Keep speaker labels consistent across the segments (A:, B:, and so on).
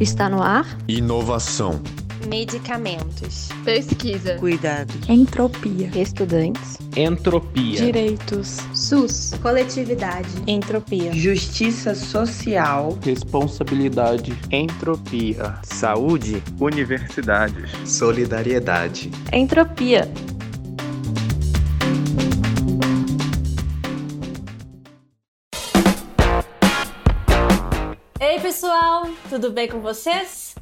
A: Está no ar.
B: Inovação.
C: Medicamentos.
D: Pesquisa.
E: Cuidado.
A: Entropia.
C: Estudantes.
F: Entropia.
A: Direitos.
C: SUS.
G: Coletividade.
C: Entropia.
E: Justiça social.
F: Responsabilidade.
H: Entropia. Saúde. Universidades.
B: Solidariedade.
A: Entropia.
I: Tudo bem com vocês?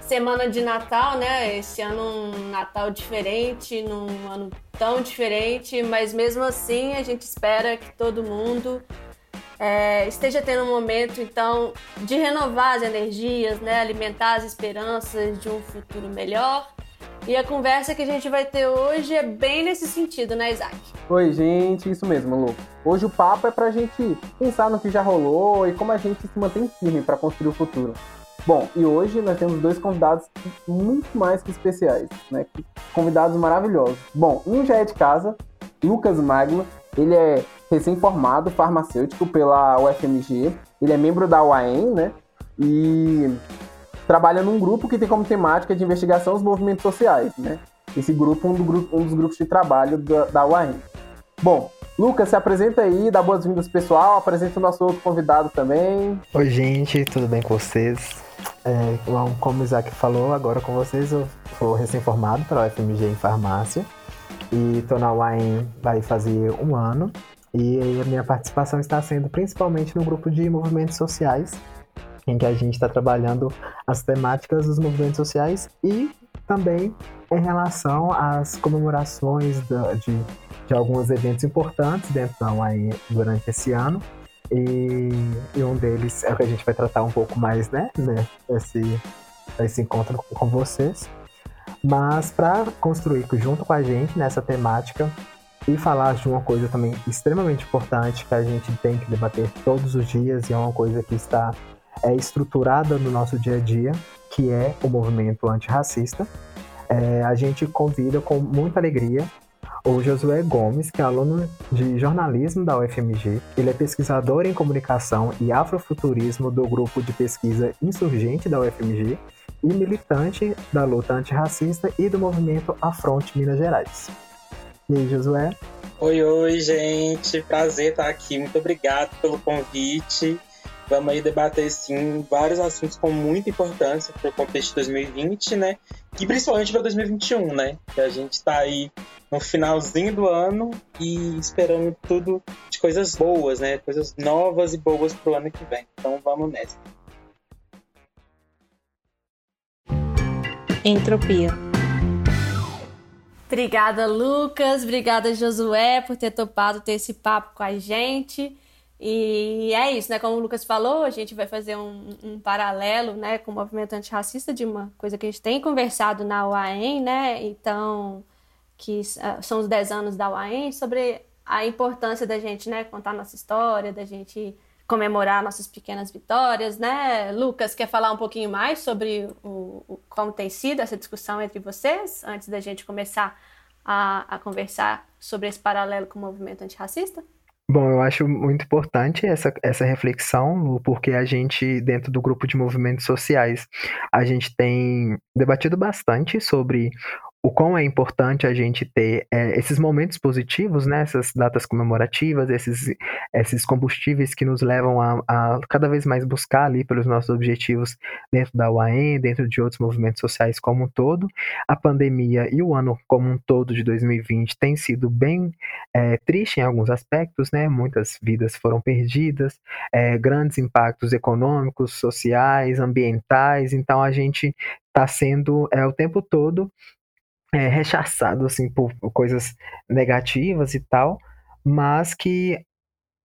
I: Semana de Natal, né? Esse ano um Natal diferente, num ano tão diferente, mas mesmo assim a gente espera que todo mundo é, esteja tendo um momento então de renovar as energias, né? Alimentar as esperanças de um futuro melhor. E a conversa que a gente vai ter hoje é bem nesse sentido, né, Isaac?
J: Oi, gente, isso mesmo, Lu. Hoje o papo é pra gente pensar no que já rolou e como a gente se mantém firme para construir o futuro. Bom, e hoje nós temos dois convidados muito mais que especiais, né? Convidados maravilhosos. Bom, um já é de casa, Lucas Magno. Ele é recém-formado farmacêutico pela UFMG. Ele é membro da UAM, né? E trabalha num grupo que tem como temática de investigação os movimentos sociais, né? Esse grupo um, do um dos grupos de trabalho da, da UAM. Bom, Lucas, se apresenta aí, dá boas-vindas pessoal, apresenta o nosso outro convidado também.
K: Oi, gente, tudo bem com vocês? É, como o Isaac falou, agora com vocês, eu sou recém-formado pela UFMG em farmácia e tô na UAM vai fazer um ano. E a minha participação está sendo principalmente no grupo de movimentos sociais, em que a gente está trabalhando as temáticas dos movimentos sociais e também em relação às comemorações de, de alguns eventos importantes da UAE durante esse ano. E, e, um deles é o que a gente vai tratar um pouco mais, né? né esse, esse encontro com vocês. Mas para construir junto com a gente nessa temática e falar de uma coisa também extremamente importante que a gente tem que debater todos os dias e é uma coisa que está é, estruturada no nosso dia a dia, que é o movimento antirracista. É, a gente convida com muita alegria o Josué Gomes, que é aluno de jornalismo da UFMG. Ele é pesquisador em comunicação e afrofuturismo do grupo de pesquisa insurgente da UFMG e militante da luta antirracista e do movimento Afronte Minas Gerais. E aí, Josué?
L: Oi, oi, gente. Prazer estar aqui. Muito obrigado pelo convite. Vamos aí debater, sim, vários assuntos com muita importância para o contexto de 2020, né? E principalmente para 2021, né? Que a gente está aí no finalzinho do ano e esperando tudo de coisas boas, né? Coisas novas e boas para o ano que vem. Então vamos nessa.
C: Entropia.
I: Obrigada, Lucas. Obrigada, Josué, por ter topado ter esse papo com a gente. E é isso, né? Como o Lucas falou, a gente vai fazer um, um, paralelo né, com o movimento antirracista de uma coisa que a gente tem conversado na UAM, né? Então, que uh, são os 10 anos da UAM, sobre a importância da gente né, contar nossa história, da gente comemorar nossas pequenas vitórias, né? Lucas, quer falar um pouquinho mais sobre o, o como tem sido essa discussão entre vocês, antes da gente começar a, a conversar sobre esse paralelo com o movimento antirracista?
K: Bom, eu acho muito importante essa, essa reflexão, porque a gente, dentro do grupo de movimentos sociais, a gente tem debatido bastante sobre o quão é importante a gente ter é, esses momentos positivos, né, essas datas comemorativas, esses, esses combustíveis que nos levam a, a, cada vez mais buscar ali pelos nossos objetivos dentro da UAM, dentro de outros movimentos sociais como um todo. A pandemia e o ano como um todo de 2020 tem sido bem é, triste em alguns aspectos, né, muitas vidas foram perdidas, é, grandes impactos econômicos, sociais, ambientais, então a gente está sendo é, o tempo todo é, rechaçado assim por, coisas negativas e tal, mas que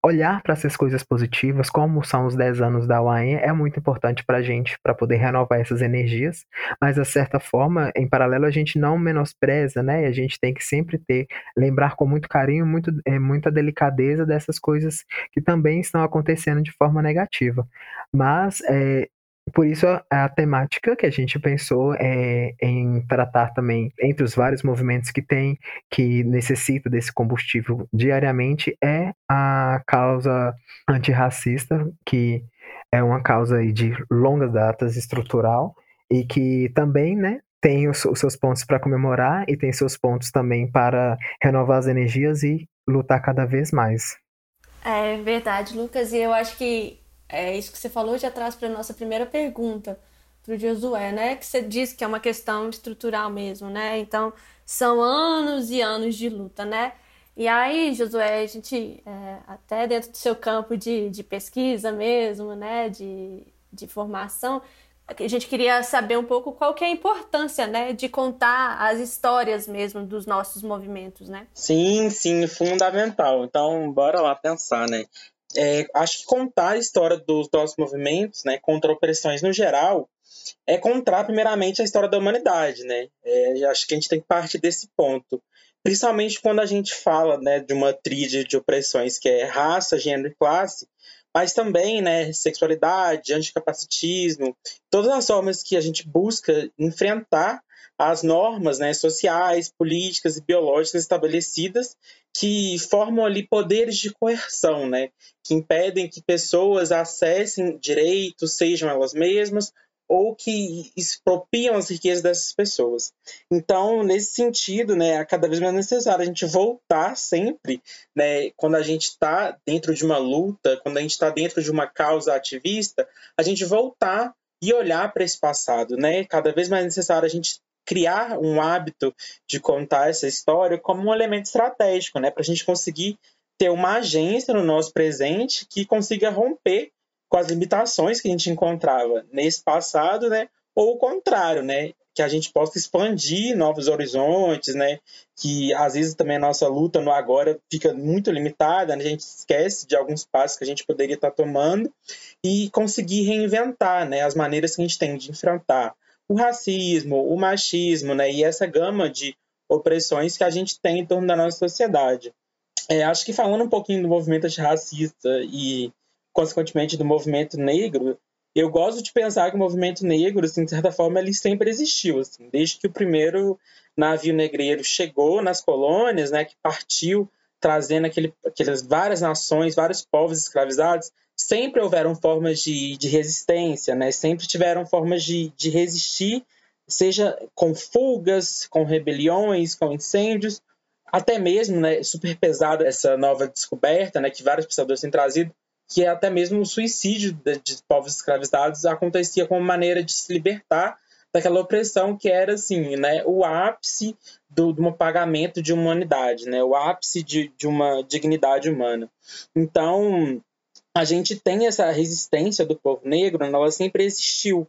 K: olhar para essas coisas positivas, como são os 10 anos da UAM, é muito importante para a gente, para poder renovar essas energias, mas, de certa forma, em paralelo, a gente não menospreza, né? A gente tem que sempre ter, lembrar com muito carinho, muito, é, muita delicadeza dessas coisas que também estão acontecendo de forma negativa. Mas é, por isso, a, a, temática que a gente pensou é em tratar também, entre os vários movimentos que tem, que necessita desse combustível diariamente, é a causa antirracista, que é uma causa de longas datas estrutural e que também, né, tem os, os seus pontos para comemorar e tem seus pontos também para renovar as energias e lutar cada vez mais.
I: É verdade, Lucas, e eu acho que é isso que você falou já traz para nossa primeira pergunta para o Josué, né? Que você disse que é uma questão estrutural mesmo, né? Então, são anos e anos de luta, né? E aí, Josué, a gente, é, até dentro do seu campo de, de pesquisa mesmo, né? De, de formação, a gente queria saber um pouco qual que é a importância, né? De contar as histórias mesmo dos nossos movimentos, né?
L: Sim, sim, fundamental. Então, bora lá pensar, né? É, acho que contar a história dos nossos movimentos, né, contra opressões no geral, é contar primeiramente a história da humanidade, né? É, acho que a gente tem que partir desse ponto, principalmente quando a gente fala, né, de uma tríade de opressões que é raça, gênero e classe, mas também, né, sexualidade, anticapacitismo, todas as formas que a gente busca enfrentar as normas né, sociais, políticas e biológicas estabelecidas que formam ali poderes de coerção, né, que impedem que pessoas acessem direitos, sejam elas mesmas, ou que expropriam as riquezas dessas pessoas. Então, nesse sentido, né, é cada vez mais necessário a gente voltar sempre, né, quando a gente está dentro de uma luta, quando a gente está dentro de uma causa ativista, a gente voltar e olhar para esse passado, né? Cada vez mais necessário a gente criar um hábito de contar essa história como um elemento estratégico, né, para a gente conseguir ter uma agência no nosso presente que consiga romper com as limitações que a gente encontrava nesse passado, né? Ou o contrário, né? Que a gente possa expandir novos horizontes, né? Que às vezes também a nossa luta no agora fica muito limitada, né? a gente esquece de alguns passos que a gente poderia estar tomando e conseguir reinventar, né? As maneiras que a gente tem de enfrentar o racismo, o machismo, né? E essa gama de opressões que a gente tem em torno da nossa sociedade. É, acho que falando um pouquinho do movimento antirracista e consequentemente, do movimento negro, eu gosto de pensar que o movimento negro, assim, de certa forma, ele sempre existiu, assim, desde que o primeiro navio negreiro chegou nas colônias, né, que partiu trazendo aquele, aquelas várias nações, vários povos escravizados, sempre houveram formas de, de resistência, né, sempre tiveram formas de, de resistir, seja com fugas, com rebeliões, com incêndios, até mesmo, né, super pesada essa nova descoberta, né, que vários pensadores têm trazido, que é até mesmo o suicídio de, de povos escravizados acontecia como maneira de se libertar daquela opressão que era assim, né, o ápice do, um pagamento de humanidade, né, o ápice de, de uma dignidade humana. Então, a gente tem essa resistência do povo negro, ela sempre existiu,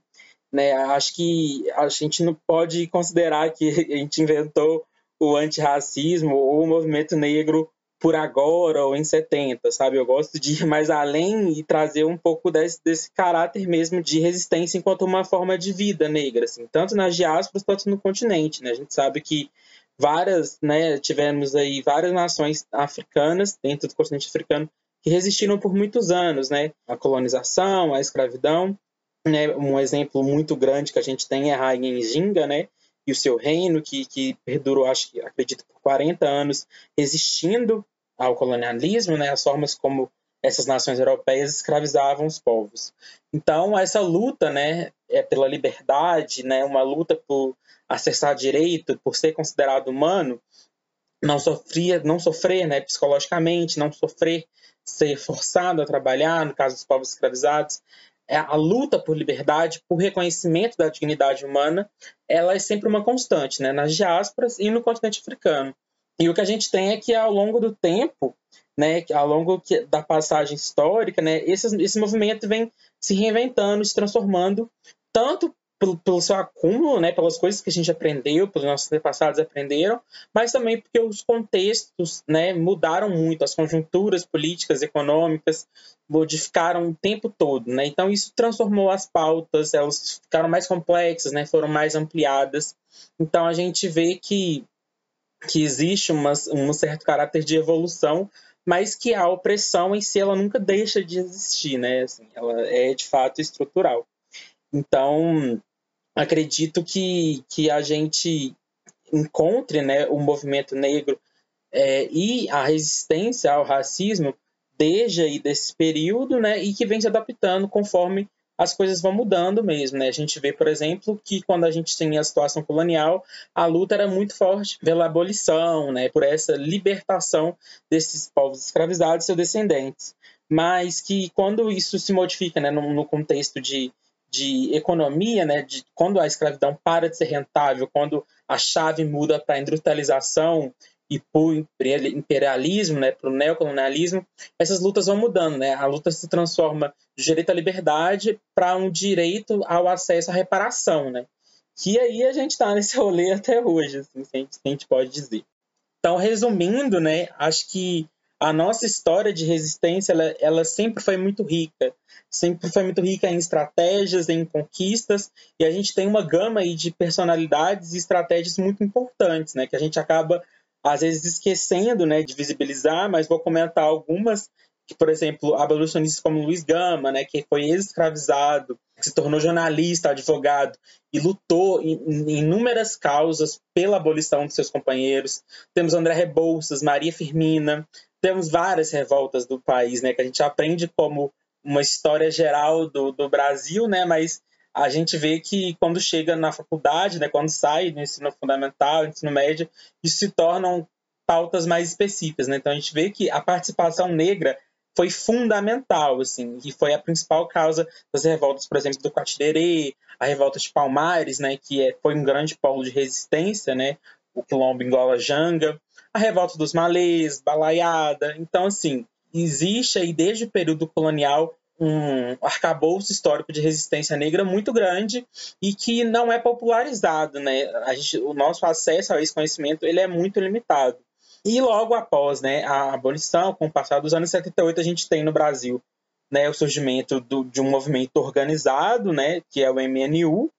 L: né? Acho que a gente não pode considerar que a gente inventou o antirracismo ou o movimento negro por agora ou em 70, sabe? Eu gosto de ir mais além e trazer um pouco desse, desse caráter mesmo de resistência enquanto uma forma de vida negra, assim, tanto nas diásporas quanto no continente, né? A gente sabe que várias, né, tivemos aí várias nações africanas dentro do continente africano que resistiram por muitos anos, né? A colonização, a escravidão, né? Um exemplo muito grande que a gente tem é a Rainha Njinga, né? e o seu reino, que, que perdurou, acho que acredito, por 40 anos, resistindo ao colonialismo, né, as formas como essas nações europeias escravizavam os povos. Então, essa luta né, é pela liberdade, né, uma luta por acessar direito, por ser considerado humano, não sofria, não sofrer né, psicologicamente, não sofrer ser forçado a trabalhar, no caso dos povos escravizados, é, a luta por liberdade, por reconhecimento da dignidade humana, ela é sempre uma constante, né? nas diásporas e no continente africano. E o que a gente tem é que ao longo do tempo, né, ao longo da passagem histórica, né, esse, esse movimento vem se reinventando, se transformando, tanto pelo, pelo, seu acúmulo, né, pelas coisas que a gente aprendeu, pelos nossos antepassados aprenderam, mas também porque os contextos né, mudaram muito, as conjunturas políticas, econômicas modificaram o tempo todo. Né? Então, isso transformou as pautas, elas ficaram mais complexas, né, foram mais ampliadas. Então, a gente vê que, que existe uma, um certo caráter de evolução, mas que a opressão em si ela nunca deixa de existir, né? Assim, ela é de fato estrutural. Então, acredito que, que a gente encontre né, o movimento negro é, e a resistência ao racismo desde aí desse período, né, e que vem se adaptando conforme as coisas vão mudando mesmo, né? A gente vê, por exemplo, que quando a gente tem a situação colonial, a luta era muito forte pela abolição, né? Por essa libertação desses povos escravizados e seus descendentes. Mas que quando isso se modifica, né, no, no contexto de, de economia, né, de quando a escravidão para de ser rentável, quando a chave muda para a industrialização e para o imperialismo, né, para o neocolonialismo, essas lutas vão mudando, né? A luta se transforma de direito à liberdade para um direito ao acesso à reparação, né? Que aí a gente está nesse rolê até hoje, assim, se a, gente, pode dizer. Então, resumindo, né, acho que a nossa história de resistência, ela, ela sempre foi muito rica, sempre foi muito rica em estratégias, em conquistas, e a gente tem uma gama aí de personalidades e estratégias muito importantes, né, que a gente acaba às vezes esquecendo né, de visibilizar, mas vou comentar algumas que, por exemplo, abolicionistas como Luiz Gama, né, que foi escravizado, que se tornou jornalista, advogado e lutou em, inúmeras causas pela abolição de seus companheiros. Temos André Rebouças, Maria Firmina, temos várias revoltas do país, né, que a gente aprende como uma história geral do, do Brasil, né, mas a gente vê que quando chega na faculdade, né, quando sai do ensino fundamental, ensino médio, isso se tornam pautas mais específicas, né? Então a gente vê que a participação negra foi fundamental, assim, e foi a principal causa das revoltas, por exemplo, do Quatirerê, a revolta de Palmares, né, que é, foi um grande polo de resistência, né, o quilombo Angola Janga, a revolta dos malês, Balaiada. Então, assim, existe aí desde o período colonial um arcabouço histórico de resistência negra muito grande e que não é popularizado, né? A gente, o nosso acesso a esse conhecimento ele é muito limitado. E logo após né, a abolição, com o passar dos anos 78, a gente tem no Brasil né, o surgimento do, de um movimento organizado, né, que é o MNU,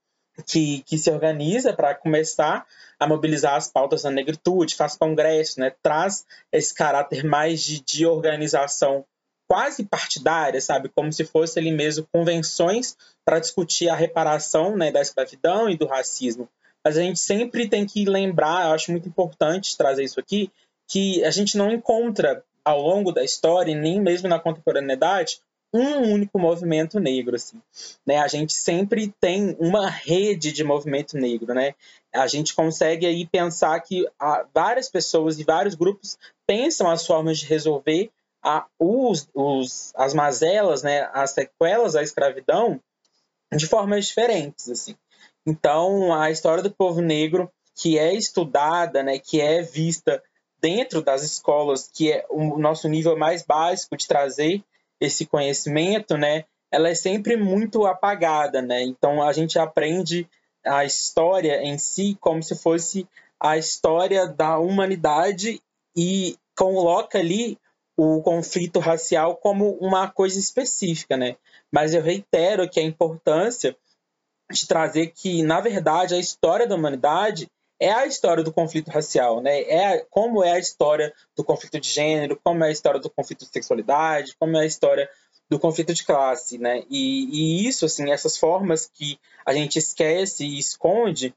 L: que, que se organiza para começar a mobilizar as pautas da negritude, faz congresso, né, traz esse caráter mais de, de organização quase partidária, sabe? Como se fosse ali mesmo convenções para discutir a reparação né, da escravidão e do racismo. Mas a gente sempre tem que lembrar, eu acho muito importante trazer isso aqui, que a gente não encontra ao longo da história, nem mesmo na contemporaneidade, um único movimento negro, assim, né? A gente sempre tem uma rede de movimento negro, né? A gente consegue aí pensar que várias pessoas e vários grupos pensam as formas de resolver a, os, os, as mazelas, né, as sequelas da escravidão de formas diferentes, assim. Então, a história do povo negro que é estudada, né, que é vista dentro das escolas, que é o nosso nível mais básico de trazer esse conhecimento, né, ela é sempre muito apagada, né? Então a gente aprende a história em si como se fosse a história da humanidade e coloca ali o conflito racial como uma coisa específica, né? Mas eu reitero que a importância de trazer que, na verdade, a história da humanidade é a história do conflito racial, né? É como é a história do conflito de gênero, como é a história do conflito de sexualidade, como é a história do conflito de classe, né? E, e isso, assim, essas formas que a gente esquece e esconde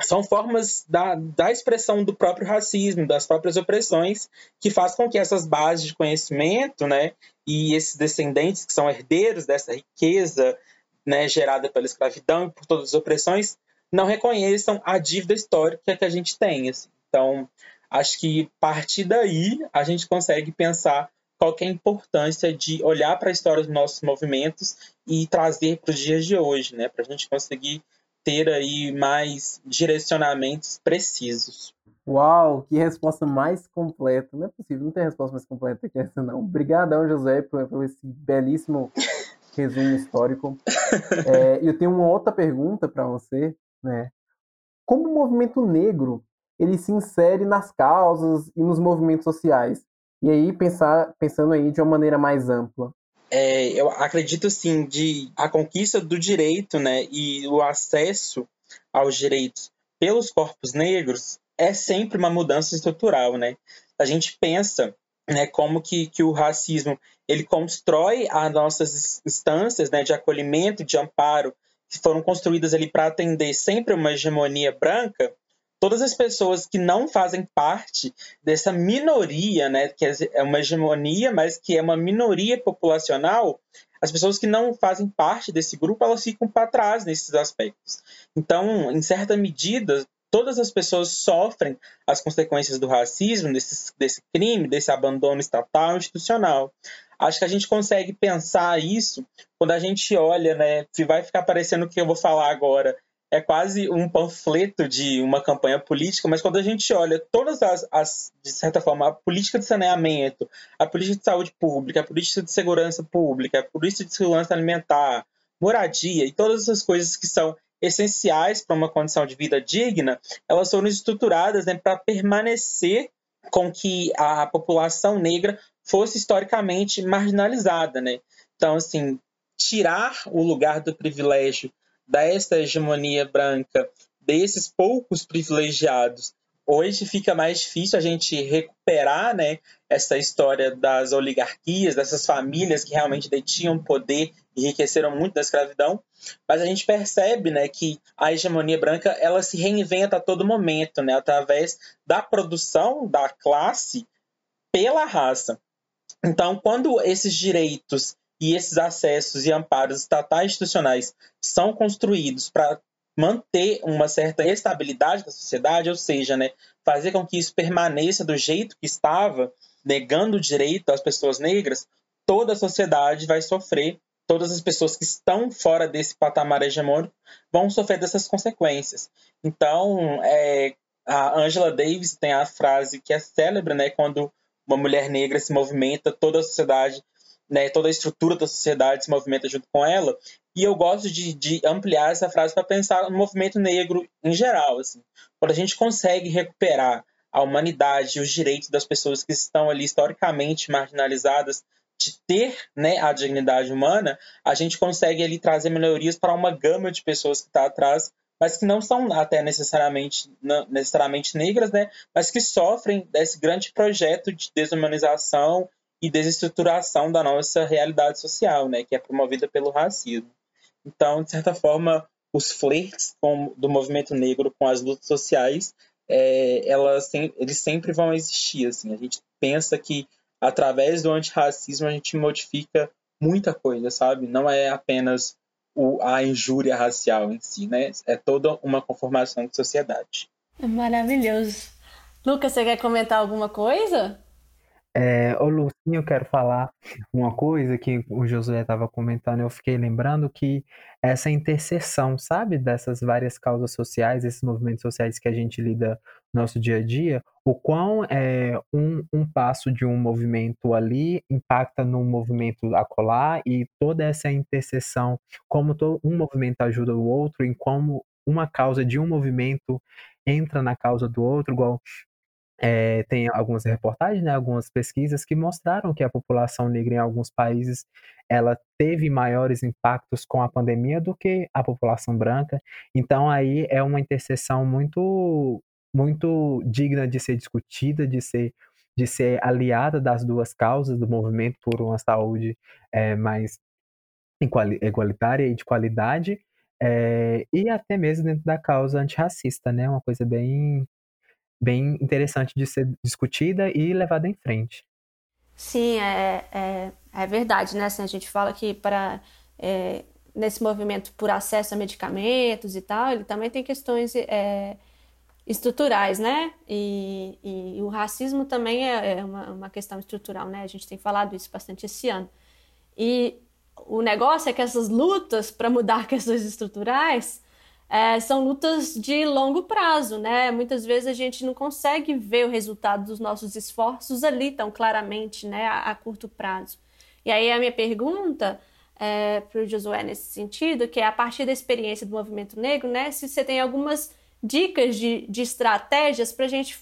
L: são formas da, da expressão do próprio racismo, das próprias opressões, que faz com que essas bases de conhecimento, né, e esses descendentes que são herdeiros dessa riqueza, né, gerada pela escravidão e por todas as opressões, não reconheçam a dívida histórica que a gente tem. Assim. Então, acho que a partir daí a gente consegue pensar qual é a importância de olhar para a história dos nossos movimentos e trazer para os dias de hoje, né, para a gente conseguir ter aí mais direcionamentos precisos.
J: Uau, que resposta mais completa. Não é possível, não tem resposta mais completa que essa, não. Obrigadão, José, por, por esse belíssimo resumo histórico. É, eu tenho uma outra pergunta para você, né? Como o movimento negro ele se insere nas causas e nos movimentos sociais? E aí pensar, pensando aí de uma maneira mais ampla
L: é, eu acredito assim de a conquista do direito, né, e o acesso aos direitos pelos corpos negros é sempre uma mudança estrutural, né? A gente pensa, né, como que, que o racismo ele constrói as nossas instâncias, né, de acolhimento, de amparo, foram construídas ali para atender sempre uma hegemonia branca. todas as pessoas que não fazem parte dessa minoria, né, que é uma hegemonia, mas que é uma minoria populacional, as pessoas que não fazem parte desse grupo, elas ficam para trás nesses aspectos. Então, em certa medida, todas as pessoas sofrem as consequências do racismo, desse, desse crime, desse abandono estatal institucional. Acho que a gente consegue pensar isso quando a gente olha, né? Se vai ficar parecendo o que eu vou falar agora, é quase um panfleto de uma campanha política, mas quando a gente olha todas as, as, de certa forma, a política de saneamento, a política de saúde pública, a política de segurança pública, a política de segurança alimentar, moradia e todas essas coisas que são essenciais para uma condição de vida digna, elas foram estruturadas né, para permanecer com que a população negra fosse historicamente marginalizada, né? Então, assim, tirar o lugar do privilégio desta hegemonia branca, desses poucos privilegiados. Hoje fica mais difícil a gente recuperar né, essa história das oligarquias, dessas famílias que realmente detinham poder enriqueceram muito da escravidão, mas a gente percebe né, que a hegemonia branca ela se reinventa a todo momento, né, através da produção da classe pela raça. Então, quando esses direitos e esses acessos e amparos estatais institucionais são construídos para manter uma certa estabilidade da sociedade, ou seja, né, fazer com que isso permaneça do jeito que estava, negando o direito às pessoas negras, toda a sociedade vai sofrer, todas as pessoas que estão fora desse patamar hegemônico vão sofrer dessas consequências. Então, é, a Angela Davis tem a frase que é célebre, né, quando uma mulher negra se movimenta, toda a sociedade né, toda a estrutura da sociedade se movimenta junto com ela. E eu gosto de, de ampliar essa frase para pensar no movimento negro em geral. Assim. Quando a gente consegue recuperar a humanidade e os direitos das pessoas que estão ali historicamente marginalizadas de ter né, a dignidade humana, a gente consegue ali trazer melhorias para uma gama de pessoas que está atrás, mas que não são até necessariamente, não, necessariamente negras, né, mas que sofrem desse grande projeto de desumanização e desestruturação da nossa realidade social, né, que é promovida pelo racismo. Então, de certa forma, os flertes do movimento negro com as lutas sociais, é, elas eles sempre vão existir. Assim. A gente pensa que através do antirracismo a gente modifica muita coisa, sabe? Não é apenas o, a injúria racial em si, né? É toda uma conformação de sociedade.
I: É maravilhoso. Lucas, você quer comentar alguma coisa?
K: É, ô Lucinho, eu quero falar uma coisa que o Josué estava comentando, eu fiquei lembrando que essa interseção, sabe, dessas várias causas sociais, esses movimentos sociais que a gente lida no nosso dia a dia, o quão é, um, um passo de um movimento ali impacta no movimento acolá e toda essa interseção, como todo, um movimento ajuda o outro, em como uma causa de um movimento entra na causa do outro, igual é, tem algumas reportagens, né, algumas pesquisas que mostraram que a população negra em alguns países ela teve maiores impactos com a pandemia do que a população branca. Então aí é uma interseção muito muito digna de ser discutida, de ser de ser aliada das duas causas do movimento por uma saúde é, mais igualitária e de qualidade, é, e até mesmo dentro da causa antirracista, né? Uma coisa bem bem interessante de ser discutida e levada em frente.
I: Sim, é, é, é verdade, né? Assim, a gente fala que para é, nesse movimento por acesso a medicamentos e tal, ele também tem questões é, estruturais, né? E, e, e, o racismo também é, é uma, uma questão estrutural, né? A gente tem falado isso bastante esse ano. E o negócio é que essas lutas para mudar questões estruturais é, são lutas de longo prazo, né? Muitas vezes a gente não consegue ver o resultado dos nossos esforços ali tão claramente, né, a, a curto prazo. E aí a minha pergunta é, para o Josué nesse sentido, que é a partir da experiência do movimento negro, né, se você tem algumas dicas de, de estratégias para a gente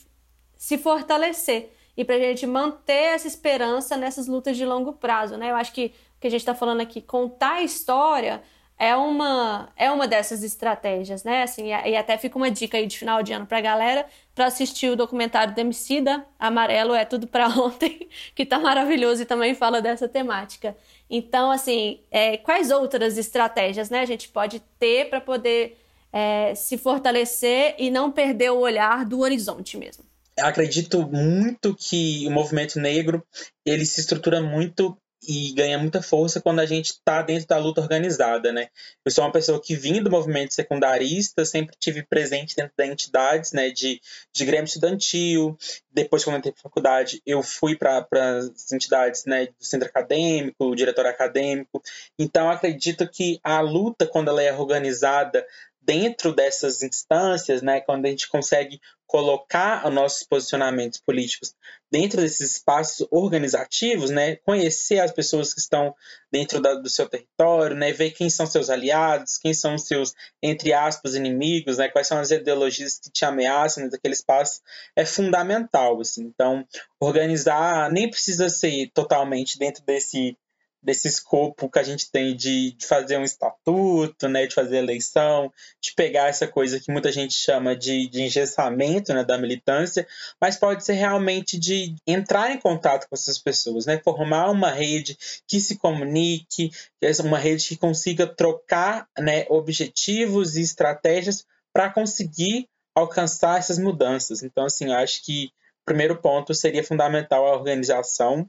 I: se fortalecer e para a gente manter essa esperança nessas lutas de longo prazo, né? Eu acho que o que a gente está falando aqui, contar a história é uma, é uma dessas estratégias, né? Assim, e até fica uma dica aí de final de ano pra galera para assistir o documentário do Emicida, Amarelo é tudo para ontem, que tá maravilhoso e também fala dessa temática. Então, assim, é, quais outras estratégias, né, a gente pode ter para poder é, se fortalecer e não perder o olhar do horizonte mesmo?
L: Acredito muito que o movimento negro ele se estrutura muito e ganha muita força quando a gente está dentro da luta organizada, né? Eu sou uma pessoa que vim do movimento secundarista, sempre tive presente dentro das entidades, né, de, de grêmio estudantil. Depois, quando entrei para faculdade, eu fui para as entidades, né, do centro acadêmico, diretor acadêmico. Então, acredito que a luta, quando ela é organizada dentro dessas instâncias, né, quando a gente consegue colocar os nossos posicionamentos políticos dentro desses espaços organizativos, né, conhecer as pessoas que estão dentro da, do seu território, né, ver quem são seus aliados, quem são seus, entre aspas, inimigos, né, quais são as ideologias que te ameaçam naquele espaço, é fundamental. Assim. Então, organizar nem precisa ser totalmente dentro desse desse escopo que a gente tem de, de, fazer um estatuto, né, de fazer eleição, de pegar essa coisa que muita gente chama de, de engessamento né, da militância, mas pode ser realmente de entrar em contato com essas pessoas, né, formar uma rede que se comunique, uma rede que consiga trocar né, objetivos e estratégias para conseguir alcançar essas mudanças. Então, assim, acho que o primeiro ponto seria fundamental a organização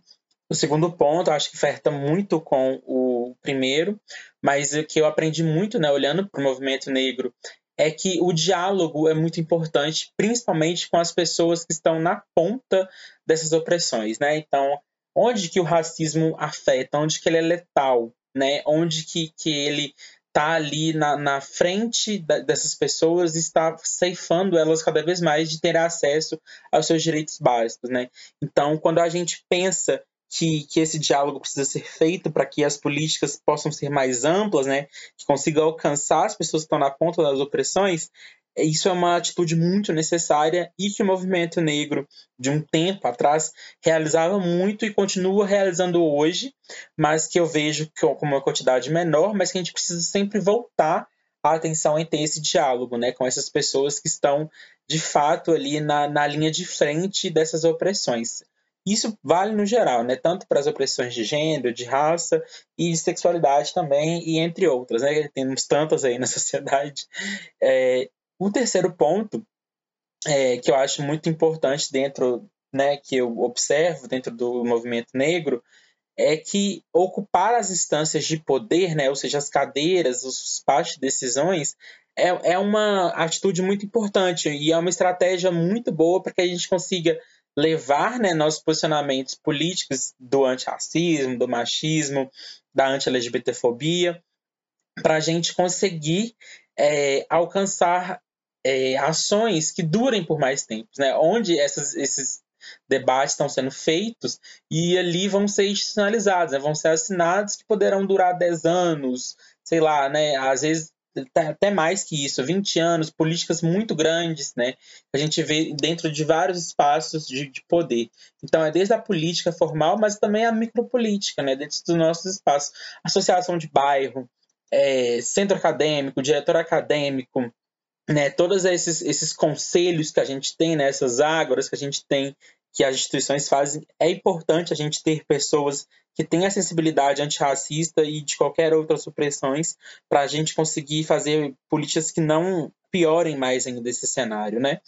L: o segundo ponto, acho que oferta muito com o primeiro, mas o que eu aprendi muito, né, olhando para o movimento negro, é que o diálogo é muito importante, principalmente com as pessoas que estão na ponta dessas opressões, né? Então, onde que o racismo afeta, onde que ele é letal, né? Onde que, que ele está ali na, na frente da, dessas pessoas e está ceifando elas cada vez mais de ter acesso aos seus direitos básicos, né? Então, quando a gente pensa que, que esse diálogo precisa ser feito para que as políticas possam ser mais amplas, né? Que consiga alcançar as pessoas que estão na ponta das opressões. Isso é uma atitude muito necessária e que o movimento negro, de um tempo atrás, realizava muito e continua realizando hoje, mas que eu vejo com uma quantidade menor, mas que a gente precisa sempre voltar a atenção em ter esse diálogo né, com essas pessoas que estão, de fato, ali na, na linha de frente dessas opressões. Isso vale no geral, né? Tanto para as opressões de gênero, de raça e de sexualidade também, e entre outras, né? Temos tantas aí na sociedade. É, o terceiro ponto é, que eu acho muito importante dentro, né, que eu observo dentro do movimento negro, é que ocupar as instâncias de poder, né, ou seja, as cadeiras, os espaços de decisões, é, é uma atitude muito importante e é uma estratégia muito boa para que a gente consiga levar né, nossos posicionamentos políticos do antirracismo, do machismo, da anti-LGBTfobia, para a gente conseguir é, alcançar é, ações que durem por mais tempo, né? onde essas, esses debates estão sendo feitos e ali vão ser institucionalizados, né? vão ser assinados que poderão durar 10 anos, sei lá, né? às vezes até mais que isso, 20 anos, políticas muito grandes, né? A gente vê dentro de vários espaços de, de poder. Então, é desde a política formal, mas também a micropolítica, né? Dentro dos nossos espaços. Associação de bairro, é, centro acadêmico, diretor acadêmico, né? Todos esses, esses conselhos que a gente tem, né? Essas ágoras que a gente tem, que as instituições fazem, é importante a gente ter pessoas que tem a sensibilidade antirracista e de qualquer outras supressões para a gente conseguir fazer políticas que não piorem mais ainda esse cenário, né?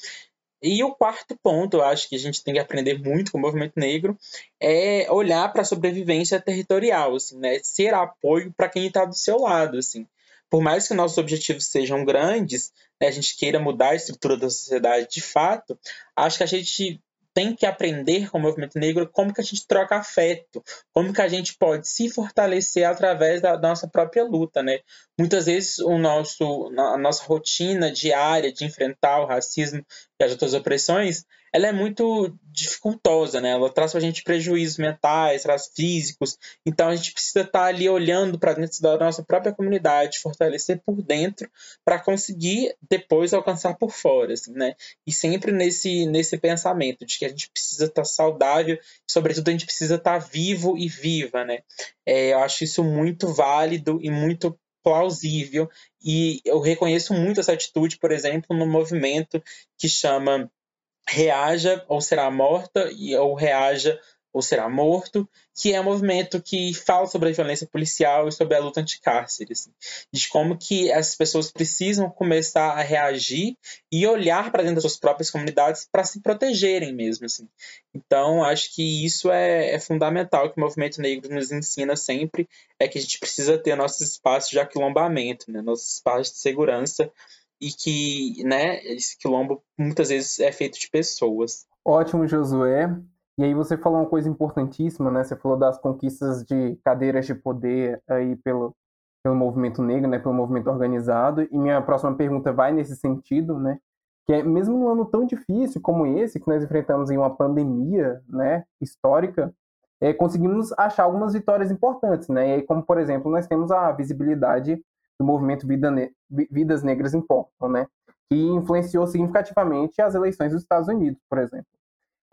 L: E o quarto ponto, eu acho que a gente tem que aprender muito com o movimento negro, é olhar para a sobrevivência territorial, assim, né? Ser apoio para quem está do seu lado, assim. Por mais que nossos objetivos sejam grandes, né, a gente queira mudar a estrutura da sociedade de fato, acho que a gente tem que aprender com o movimento negro como que a gente troca afeto, como que a gente pode se fortalecer através da, nossa própria luta, né? Muitas vezes o nosso, a nossa rotina diária de enfrentar o racismo e as outras opressões ela é muito dificultosa, né? Ela traz para a gente prejuízos mentais, traz físicos. Então a gente precisa estar tá ali olhando para dentro da nossa própria comunidade, fortalecer por dentro para conseguir depois alcançar por fora, assim, né? E sempre nesse nesse pensamento de que a gente precisa estar tá saudável, e, sobretudo a gente precisa estar tá vivo e viva, né? É, eu acho isso muito válido e muito plausível. E eu reconheço muito essa atitude, por exemplo, no movimento que chama reaja ou será morta e ou reaja ou será morto, que é um movimento que fala sobre a violência policial e sobre a luta anticárcere, assim, de como que essas pessoas precisam começar a reagir e olhar para dentro das suas próprias comunidades para se protegerem mesmo, assim. Então, acho que isso é, é, fundamental que o movimento negro nos ensina sempre, é que a gente precisa ter nossos espaços de aquilombamento, né, nossos espaços de segurança, e que, né, esse quilombo muitas vezes é feito de pessoas.
J: Ótimo, Josué. E aí você falou uma coisa importantíssima, né? Você falou das conquistas de cadeiras de poder aí pelo, pelo movimento negro, né? Pelo movimento organizado. E minha próxima pergunta vai nesse sentido, né? Que é mesmo num ano tão difícil como esse, que nós enfrentamos em uma pandemia, né? Histórica, é, conseguimos achar algumas vitórias importantes, né? E aí, como por exemplo, nós temos a visibilidade do movimento Vida ne Vidas Negras Importam, né? Que influenciou significativamente as eleições dos Estados Unidos, por exemplo.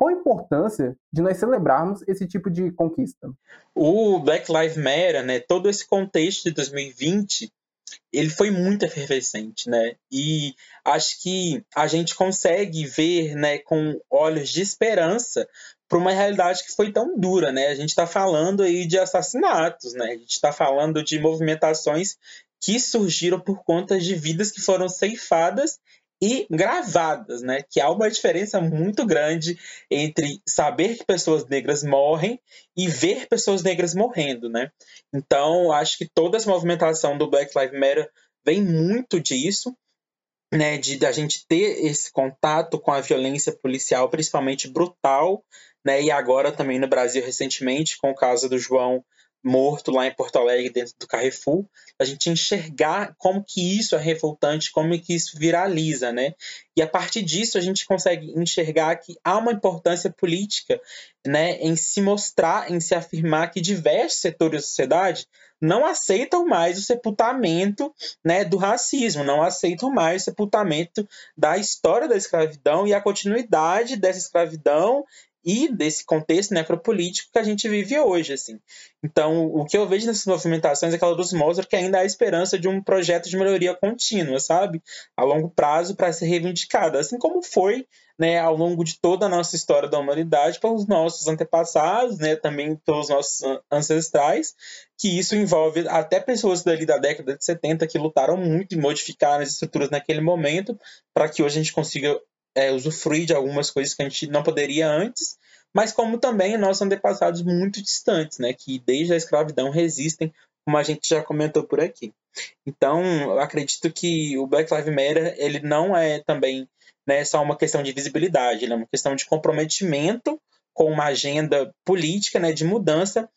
J: Qual a importância de nós celebrarmos esse tipo de conquista?
L: O Black Lives Matter, né, todo esse contexto de 2020, ele foi muito efervescente, né? E acho que a gente consegue ver, né, com olhos de esperança para uma realidade que foi tão dura, né? A gente está falando aí de assassinatos, né? A gente está falando de movimentações que surgiram por conta de vidas que foram ceifadas e gravadas, né? Que há uma diferença muito grande entre saber que pessoas negras morrem e ver pessoas negras morrendo, né? Então, acho que toda essa movimentação do Black Lives Matter vem muito disso, né? De da gente ter esse contato com a violência policial, principalmente brutal, né? E agora também no Brasil recentemente com o caso do João morto lá em Porto Alegre, dentro do Carrefour, a gente enxergar como que isso é revoltante, como que isso viraliza, né? E a partir disso a gente consegue enxergar que há uma importância política, né, em se mostrar, em se afirmar que diversos setores da sociedade não aceitam mais o sepultamento né, do racismo, não aceitam mais o sepultamento da história da escravidão e a continuidade dessa escravidão e desse contexto necropolítico que a gente vive hoje, assim. Então, o que eu vejo nessas movimentações é que ela nos mostra que ainda há esperança de um projeto de melhoria contínua, sabe? A longo prazo para ser reivindicada, assim como foi, né, ao longo de toda a nossa história da humanidade pelos nossos antepassados, né, também pelos nossos ancestrais, que isso envolve até pessoas dali da década de 70 que lutaram muito e modificaram as estruturas naquele momento para que hoje a gente consiga é, usufruir de algumas coisas que a gente não poderia antes, mas como também nossos antepassados muito distantes, né, que desde a escravidão resistem, como a gente já comentou por aqui. Então, eu acredito que o Black Lives Matter ele não é também né, só uma questão de visibilidade, ele é uma questão de comprometimento com uma agenda política, né, de mudança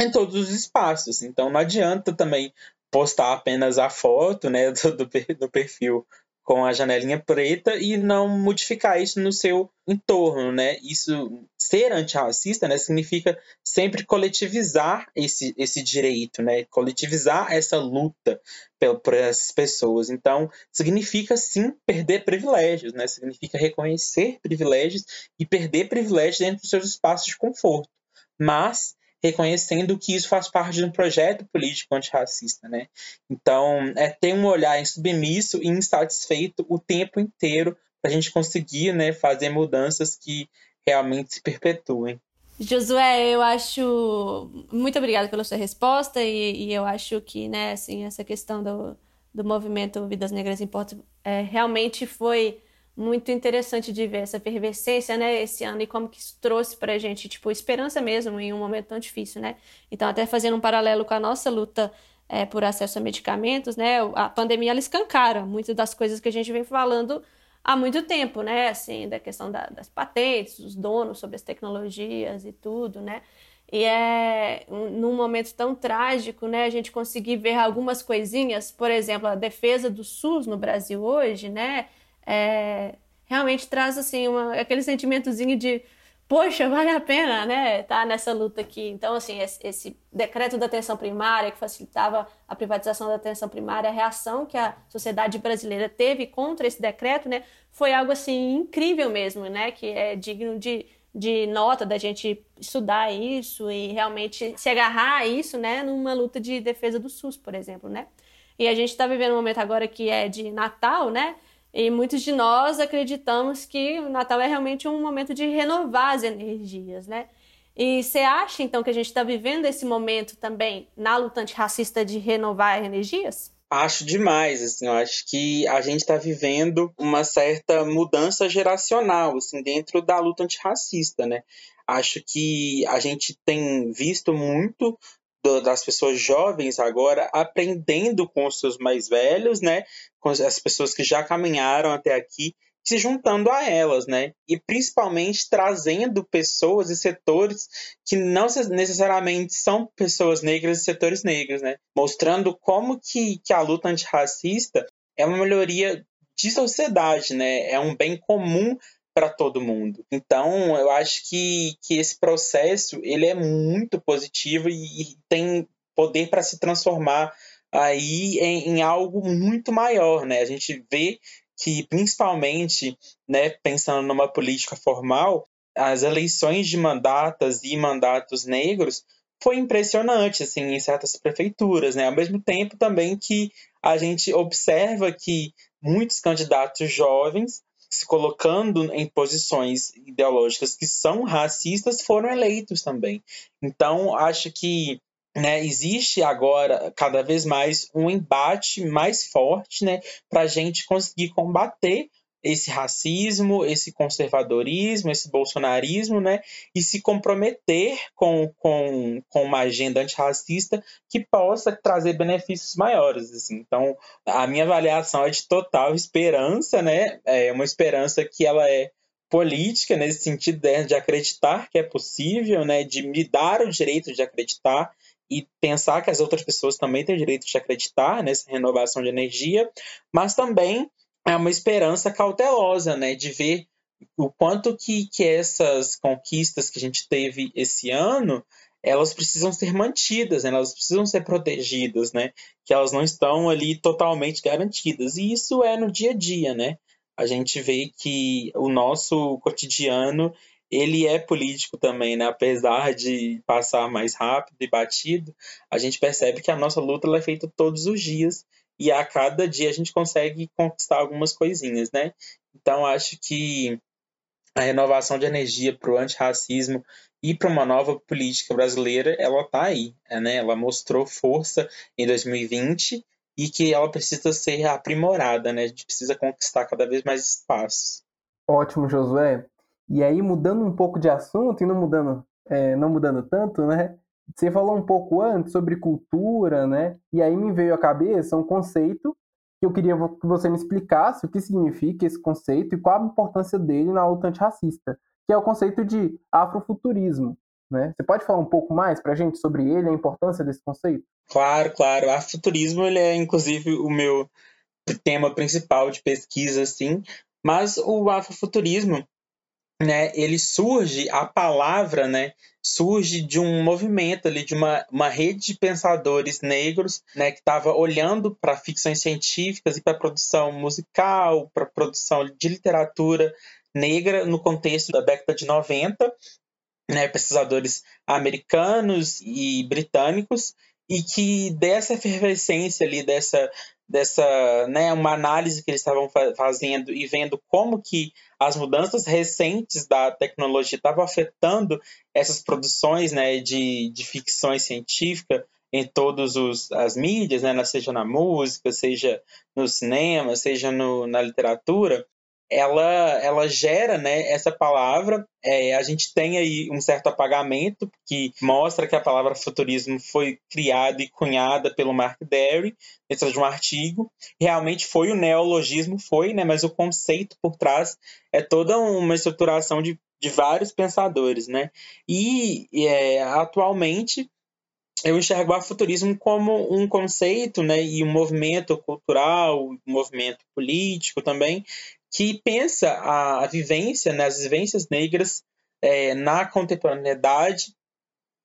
L: em todos os espaços. Então, não adianta também postar apenas a foto né, do, do, do perfil com a janelinha preta e não modificar isso no seu entorno, né? Isso ser antirracista, né, significa sempre coletivizar esse, esse direito, né? Coletivizar essa luta por, pessoas. Então, significa sim perder privilégios, né? Significa reconhecer privilégios e perder privilégios dentro dos seus espaços de conforto. Mas reconhecendo que isso faz parte de um projeto político antirracista, né? Então, é ter um olhar insubmisso e insatisfeito o tempo inteiro para a gente conseguir, né, fazer mudanças que realmente se perpetuem.
I: Josué, eu acho muito obrigada pela sua resposta e, e, eu acho que, né, assim, essa questão do, do movimento Vidas Negras Importam é, realmente foi muito interessante de ver essa efervescência, né, esse ano e como que isso trouxe pra gente, tipo, esperança mesmo em um momento tão difícil, né? Então, até fazendo um paralelo com a nossa luta é, por acesso a medicamentos, né, a pandemia ela escancara muitas das coisas que a gente vem falando há muito tempo, né, assim, da questão da, das patentes, dos donos sobre as tecnologias e tudo, né? E é num momento tão trágico, né, a gente conseguir ver algumas coisinhas, por exemplo, a defesa do SUS no Brasil hoje, né? É, realmente traz assim uma, aquele sentimentozinho de poxa, vale a pena, né, tá nessa luta aqui. Então, assim, esse, decreto da atenção primária que facilitava a privatização da atenção primária, a reação que a sociedade brasileira teve contra esse decreto, né, foi algo assim incrível mesmo, né, que é digno de, de nota da gente estudar isso e realmente se agarrar a isso, né, numa luta de defesa do SUS, por exemplo, né. E a gente está vivendo um momento agora que é de Natal, né, e muitos de nós acreditamos que o Natal é realmente um momento de renovar as energias, né? E você acha, então, que a gente está vivendo esse momento também na luta antirracista de renovar energias?
L: Acho demais, assim, eu acho que a gente está vivendo uma certa mudança geracional, assim, dentro da luta antirracista, né? Acho que a gente tem visto muito do, das pessoas jovens agora aprendendo com os seus mais velhos, né? Com as pessoas que já caminharam até aqui se juntando a elas, né? E principalmente trazendo pessoas e setores que não necessariamente são pessoas negras e setores negros, né? Mostrando como que, que a luta antirracista é uma melhoria de sociedade, né? É um bem comum para todo mundo. Então, eu acho que, que esse processo ele é muito positivo e, e tem poder para se transformar aí em, em, algo muito maior, né? A gente vê que principalmente, né, pensando numa política formal, as eleições de mandatas e mandatos negros foi impressionante assim em certas prefeituras, né? Ao mesmo tempo também que a gente observa que muitos candidatos jovens se colocando em posições ideológicas que são racistas foram eleitos também. Então, acho que né, existe agora cada vez mais um embate mais forte né, para a gente conseguir combater esse racismo, esse conservadorismo, esse bolsonarismo, né, e se comprometer com, com, com uma agenda antirracista que possa trazer benefícios maiores. Assim. Então, a minha avaliação é de total esperança, né, é uma esperança que ela é política nesse sentido né, de acreditar que é possível, né, de me dar o direito de acreditar e pensar que as outras pessoas também têm o direito de acreditar nessa renovação de energia, mas também é uma esperança cautelosa, né, de ver o quanto que, que essas conquistas que a gente teve esse ano, elas precisam ser mantidas, né, elas precisam ser protegidas, né, que elas não estão ali totalmente garantidas. E isso é no dia a dia, né? A gente vê que o nosso cotidiano ele é político também, né? Apesar de passar mais rápido e batido, a gente percebe que a nossa luta é feita todos os dias e a cada dia a gente consegue conquistar algumas coisinhas, né? Então acho que a renovação de energia para o antirracismo e para uma nova política brasileira, ela está aí, né? Ela mostrou força em 2020 e que ela precisa ser aprimorada, né? A gente precisa conquistar cada vez mais espaços.
J: Ótimo, Josué. E aí, mudando um pouco de assunto e não mudando, é, não mudando tanto, né? Você falou um pouco antes sobre cultura, né? E aí me veio à cabeça um conceito que eu queria que você me explicasse o que significa esse conceito e qual a importância dele na luta antirracista, que é o conceito de afrofuturismo. Né? Você pode falar um pouco mais para a gente sobre ele, a importância desse conceito?
L: Claro, claro. O afrofuturismo ele é, inclusive, o meu tema principal de pesquisa, assim. Mas o afrofuturismo né, ele surge, a palavra, né, surge de um movimento ali, de uma, uma rede de pensadores negros, né, que estava olhando para ficções científicas e para produção musical, para produção de literatura negra no contexto da década de 90, né, pesquisadores americanos e britânicos, e que dessa efervescência ali, dessa dessa, né, uma análise que eles estavam fazendo e vendo como que as mudanças recentes da tecnologia estavam afetando essas produções, né, de, de ficção científica em todas as mídias, né, seja na música, seja no cinema, seja no, na literatura, ela, ela gera né, essa palavra. É, a gente tem aí um certo apagamento que mostra que a palavra futurismo foi criada e cunhada pelo Mark Derry dentro de um artigo. Realmente foi o neologismo, foi, né, mas o conceito por trás é toda uma estruturação de, de vários pensadores. Né? E é, atualmente eu enxergo o futurismo como um conceito né, e um movimento cultural, um movimento político também, que pensa a, vivência, né, as vivências negras é, na contemporaneidade,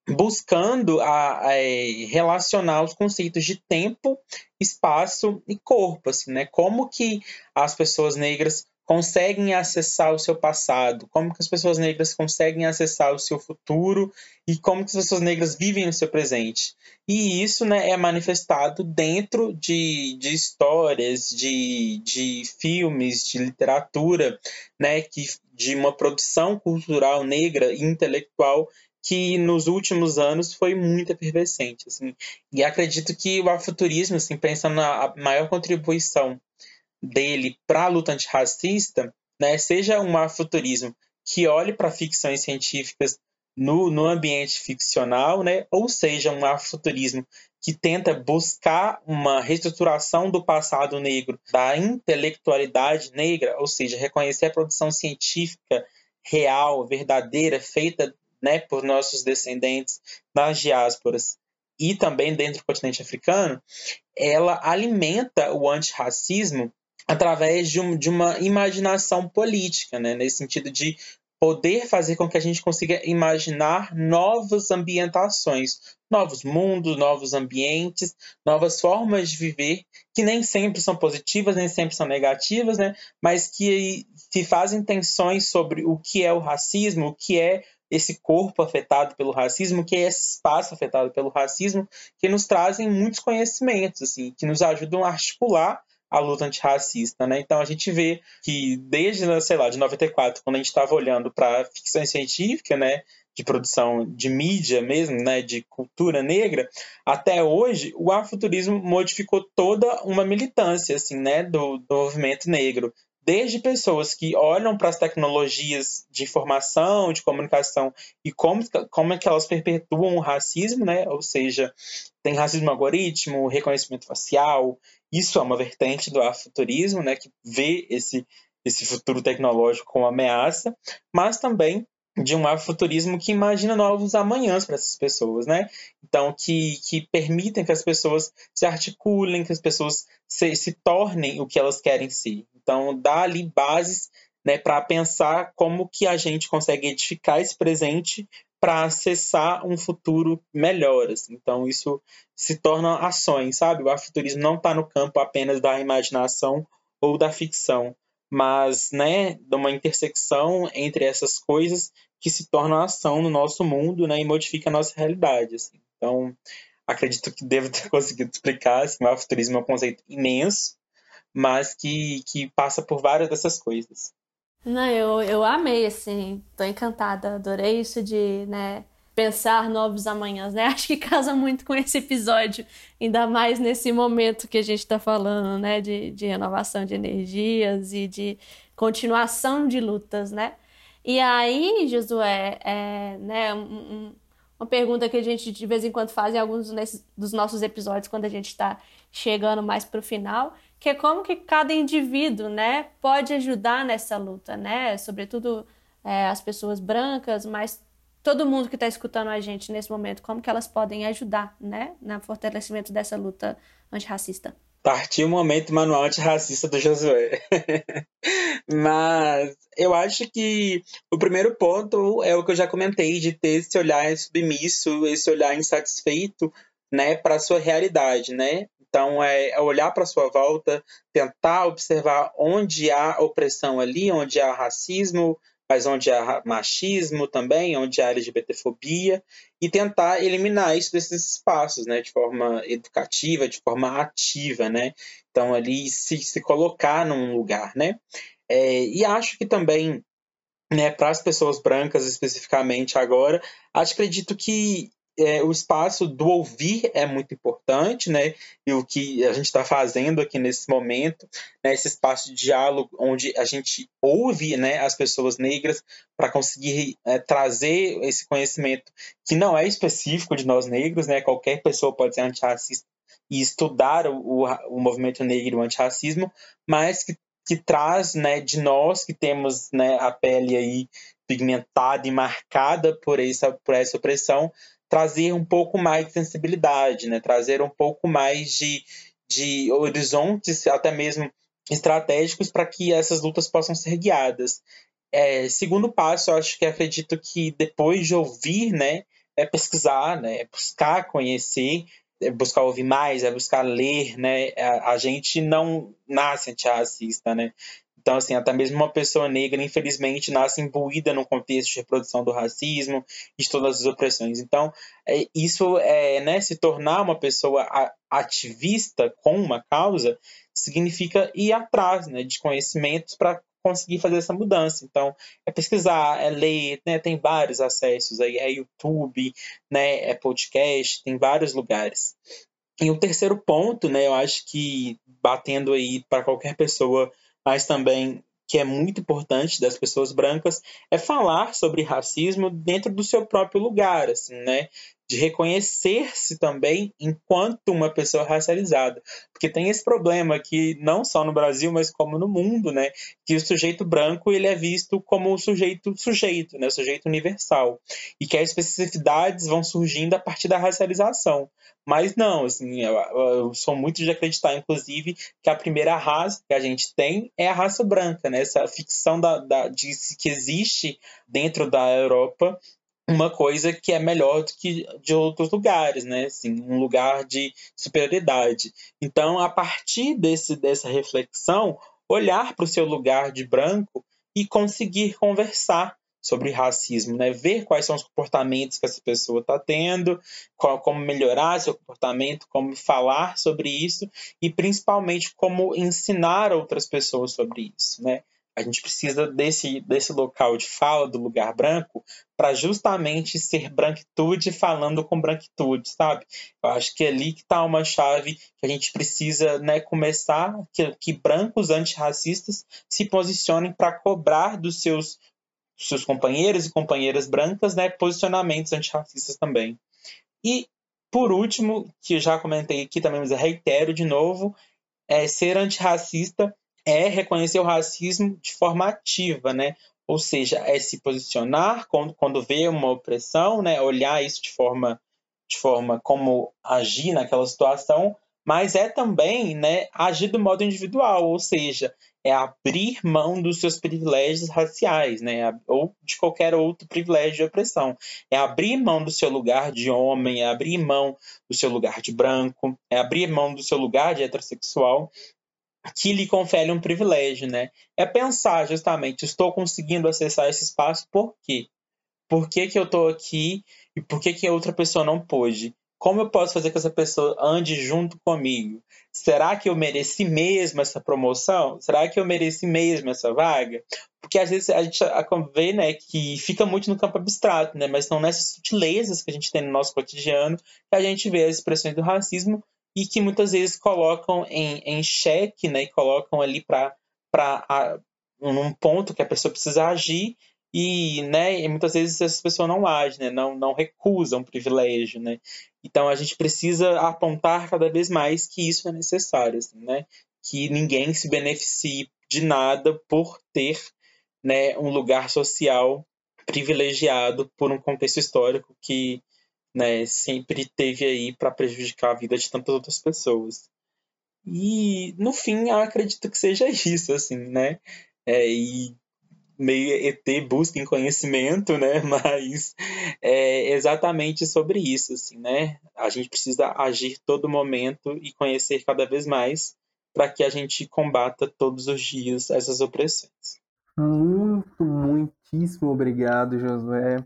L: buscando a, a, é, relacionar os conceitos de tempo, espaço e corpo, assim, né? Como que as pessoas negras conseguem acessar o seu passado, como que as pessoas negras conseguem acessar o seu futuro e como que as pessoas negras vivem o seu presente. E isso né, é manifestado dentro de, de histórias, de, de filmes, de literatura, né, que, de uma produção cultural negra e intelectual que nos últimos anos foi muito efervescente, assim. E acredito que o afuturismo, assim, pensando na maior contribuição dele para a luta antirracista, né, seja um afuturismo que olhe para ficções científicas no, no ambiente ficcional, né, ou seja, um afuturismo que tenta buscar uma reestruturação do passado negro, da intelectualidade negra, ou seja, reconhecer a produção científica real, verdadeira, feita né, por nossos descendentes nas diásporas e também dentro do continente africano, ela alimenta o antirracismo através de, um, de uma imaginação política, né, nesse sentido de poder fazer com que a gente consiga imaginar novas ambientações, novos mundos, novos ambientes, novas formas de viver, que nem sempre são positivas, nem sempre são negativas, né? mas que se fazem tensões sobre o que é o racismo, o que é esse corpo afetado pelo racismo, que é esse espaço afetado pelo racismo, que nos trazem muitos conhecimentos, assim, que nos ajudam a articular a luta antirracista, né? Então a gente vê que desde, sei lá, de 94, quando a gente estava olhando para ficção científica, né, de produção de mídia mesmo, né, de cultura negra, até hoje o afuturismo modificou toda uma militância, assim, né, do, do movimento negro, desde pessoas que olham para as tecnologias de informação, de comunicação e como, como é que elas perpetuam o racismo, né? Ou seja, tem racismo algoritmo, reconhecimento facial, isso é uma vertente do afuturismo, né, que vê esse, esse futuro tecnológico como ameaça, mas também de um afuturismo que imagina novos amanhãs para essas pessoas, né? Então, que, que permitem que as pessoas se articulem, que as pessoas se, se tornem o que elas querem ser. Então, dá ali bases né, para pensar como que a gente consegue edificar esse presente para acessar um futuro melhor. Assim. Então, isso se torna ações, sabe? O afuturismo não está no campo apenas da imaginação ou da ficção, mas né, de uma intersecção entre essas coisas que se torna ação no nosso mundo né, e modifica a nossa realidade. Assim. Então, acredito que devo ter conseguido explicar. Assim, o afuturismo é um conceito imenso, mas que, que passa por várias dessas coisas.
I: Não, eu, eu amei, assim, tô encantada, adorei isso de, né, pensar novos amanhãs, né? Acho que casa muito com esse episódio, ainda mais nesse momento que a gente está falando, né, de, de renovação de energias e de continuação de lutas, né? E aí, Josué, é, né, um, uma pergunta que a gente de vez em quando faz em alguns dos nossos episódios, quando a gente está chegando mais para o final, que é como que cada indivíduo, né, pode ajudar nessa luta, né, sobretudo é, as pessoas brancas, mas todo mundo que está escutando a gente nesse momento, como que elas podem ajudar, né, no fortalecimento dessa luta antirracista.
L: Partiu o momento manual antirracista do Josué. Mas eu acho que o primeiro ponto é o que eu já comentei, de ter esse olhar submisso, esse olhar insatisfeito, né, para a sua realidade, né? Então, é, é olhar para sua volta, tentar observar onde há opressão ali, onde há racismo, mas onde há machismo também, onde há LGBTfobia, e tentar eliminar isso desses espaços, né, de forma educativa, de forma ativa, né? Então, ali se, se colocar num lugar, né? É, e acho que também, né, para as pessoas brancas especificamente agora, acredito que é, o espaço do ouvir é muito importante, né? E o que a gente está fazendo aqui nesse momento, né? esse espaço de diálogo onde a gente ouve né, as pessoas negras para conseguir é, trazer esse conhecimento que não é específico de nós negros, né? Qualquer pessoa pode ser antirracista e estudar o, o, o movimento negro, o antirracismo, mas que, que traz né, de nós que temos né, a pele aí pigmentada e marcada por essa, por essa opressão, trazer um pouco mais de sensibilidade, né? trazer um pouco mais de, de horizontes, até mesmo estratégicos, para que essas lutas possam ser guiadas. É, segundo passo, eu acho que acredito que depois de ouvir, né, é pesquisar, né, é buscar conhecer, é buscar ouvir mais, é buscar ler, né, a, a gente não nasce antirracista, né, então, assim, até mesmo uma pessoa negra, infelizmente, nasce imbuída no contexto de reprodução do racismo de todas as opressões. Então, é, isso é, né, se tornar uma pessoa ativista com uma causa significa ir atrás né, de conhecimentos para conseguir fazer essa mudança. Então, é pesquisar, é ler, né? Tem vários acessos aí, é YouTube, né? É podcast, tem vários lugares. E o terceiro ponto, né? Eu acho que batendo aí para qualquer pessoa, mas também que é muito importante das pessoas brancas é falar sobre racismo dentro do seu próprio lugar, assim, né? De reconhecer-se também enquanto uma pessoa racializada. Porque tem esse problema que não só no Brasil, mas como no mundo, né? Que o sujeito branco ele é visto como o sujeito sujeito, né? Sujeito universal. E que as especificidades vão surgindo a partir da racialização. Mas não, assim, eu, eu, sou muito de acreditar, inclusive, que a primeira raça que a gente tem é a raça branca, né? Essa ficção da, da, de que existe dentro da Europa uma coisa que é melhor do que de outros lugares, né? Assim, um lugar de superioridade. Então, a partir desse, dessa reflexão, olhar para o seu lugar de branco e conseguir conversar sobre racismo, né? Ver quais são os comportamentos que essa pessoa está tendo, qual, como melhorar seu comportamento, como falar sobre isso e principalmente como ensinar outras pessoas sobre isso, né? A gente precisa desse, desse local de fala, do lugar branco, para justamente ser branquitude falando com branquitude, sabe? Eu acho que é ali que está uma chave que a gente precisa né, começar, que, que brancos antirracistas se posicionem para cobrar dos seus seus companheiros e companheiras brancas, né, posicionamentos antirracistas também. E, por último, que eu já comentei aqui também, mas eu reitero de novo, é ser antirracista é reconhecer o racismo de forma ativa, né? Ou seja, é se posicionar quando, quando vê uma opressão, né? Olhar isso de forma, de forma como agir naquela situação, mas é também, né, agir do modo individual, ou seja, é abrir mão dos seus privilégios raciais, né? Ou de qualquer outro privilégio de opressão. É abrir mão do seu lugar de homem, é abrir mão do seu lugar de branco, é abrir mão do seu lugar de heterossexual que lhe confere um privilégio, né? É pensar justamente, estou conseguindo acessar esse espaço por quê? Por que, que eu estou aqui e por que, que outra pessoa não pôde? Como eu posso fazer que essa pessoa ande junto comigo? Será que eu mereci mesmo essa promoção? Será que eu mereci mesmo essa vaga? Porque às vezes a gente vê né, que fica muito no campo abstrato, né, mas são nessas sutilezas que a gente tem no nosso cotidiano que a gente vê as expressões do racismo e que muitas vezes colocam em, em xeque né, e colocam ali para um ponto que a pessoa precisa agir e, né, e muitas vezes essa pessoa não age, né, não, não recusa um privilégio, né. Então a gente precisa apontar cada vez mais que isso é necessário, assim, né, que ninguém se beneficie de nada por ter, né, um lugar social privilegiado por um contexto histórico que, né, sempre teve aí para prejudicar a vida de tantas outras pessoas. E no fim, eu acredito que seja isso, assim, né? É, e meio ET busca em conhecimento, né? Mas é exatamente sobre isso, assim, né? A gente precisa agir todo momento e conhecer cada vez mais para que a gente combata todos os dias essas opressões.
J: Muito, muitíssimo obrigado, Josué.